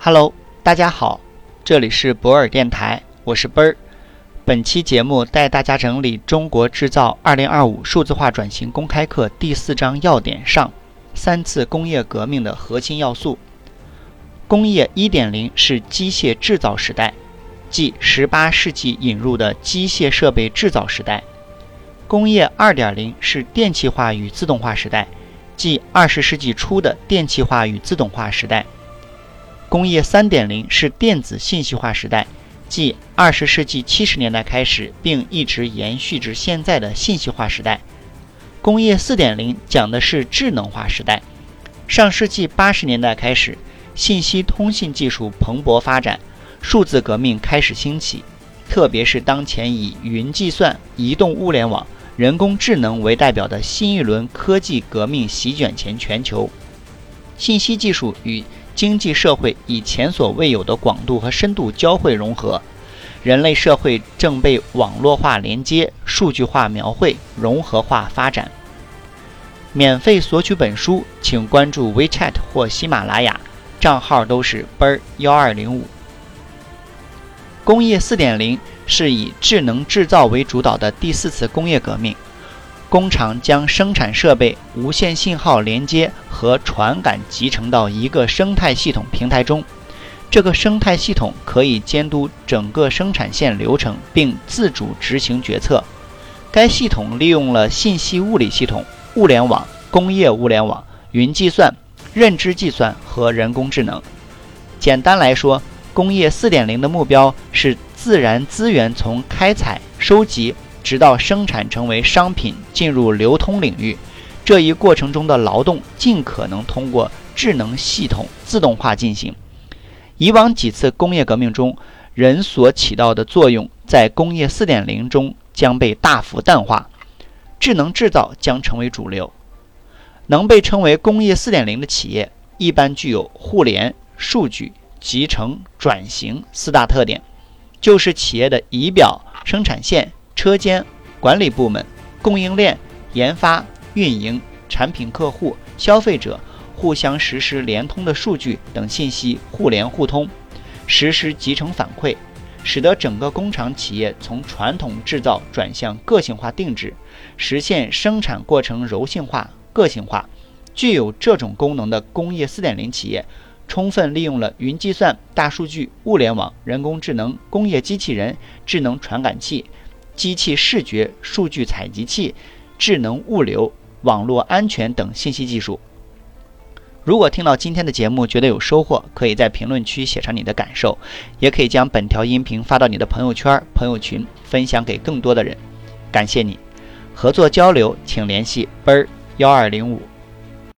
Hello，大家好，这里是博尔电台，我是奔儿。本期节目带大家整理《中国制造2025数字化转型公开课》第四章要点上三次工业革命的核心要素。工业1.0是机械制造时代，即18世纪引入的机械设备制造时代；工业2.0是电气化与自动化时代，即20世纪初的电气化与自动化时代。工业3.0是电子信息化时代，即20世纪70年代开始并一直延续至现在的信息化时代。工业4.0讲的是智能化时代。上世纪80年代开始，信息通信技术蓬勃发展，数字革命开始兴起，特别是当前以云计算、移动互联网、人工智能为代表的新一轮科技革命席卷全全球，信息技术与经济社会以前所未有的广度和深度交汇融合，人类社会正被网络化连接、数据化描绘、融合化发展。免费索取本书，请关注 WeChat 或喜马拉雅，账号都是奔儿幺二零五。工业四点零是以智能制造为主导的第四次工业革命。工厂将生产设备、无线信号连接和传感集成到一个生态系统平台中。这个生态系统可以监督整个生产线流程，并自主执行决策。该系统利用了信息物理系统、物联网、工业物联网、云计算、认知计算和人工智能。简单来说，工业4.0的目标是自然资源从开采、收集。直到生产成为商品进入流通领域，这一过程中的劳动尽可能通过智能系统自动化进行。以往几次工业革命中，人所起到的作用在工业4.0中将被大幅淡化，智能制造将成为主流。能被称为工业4.0的企业，一般具有互联、数据、集成、转型四大特点，就是企业的仪表、生产线。车间、管理部门、供应链、研发、运营、产品、客户、消费者互相实时连通的数据等信息互联互通，实时集成反馈，使得整个工厂企业从传统制造转向个性化定制，实现生产过程柔性化、个性化。具有这种功能的工业4.0企业，充分利用了云计算、大数据、物联网、人工智能、工业机器人、智能传感器。机器视觉、数据采集器、智能物流、网络安全等信息技术。如果听到今天的节目觉得有收获，可以在评论区写上你的感受，也可以将本条音频发到你的朋友圈、朋友群，分享给更多的人。感谢你，合作交流请联系奔儿幺二零五。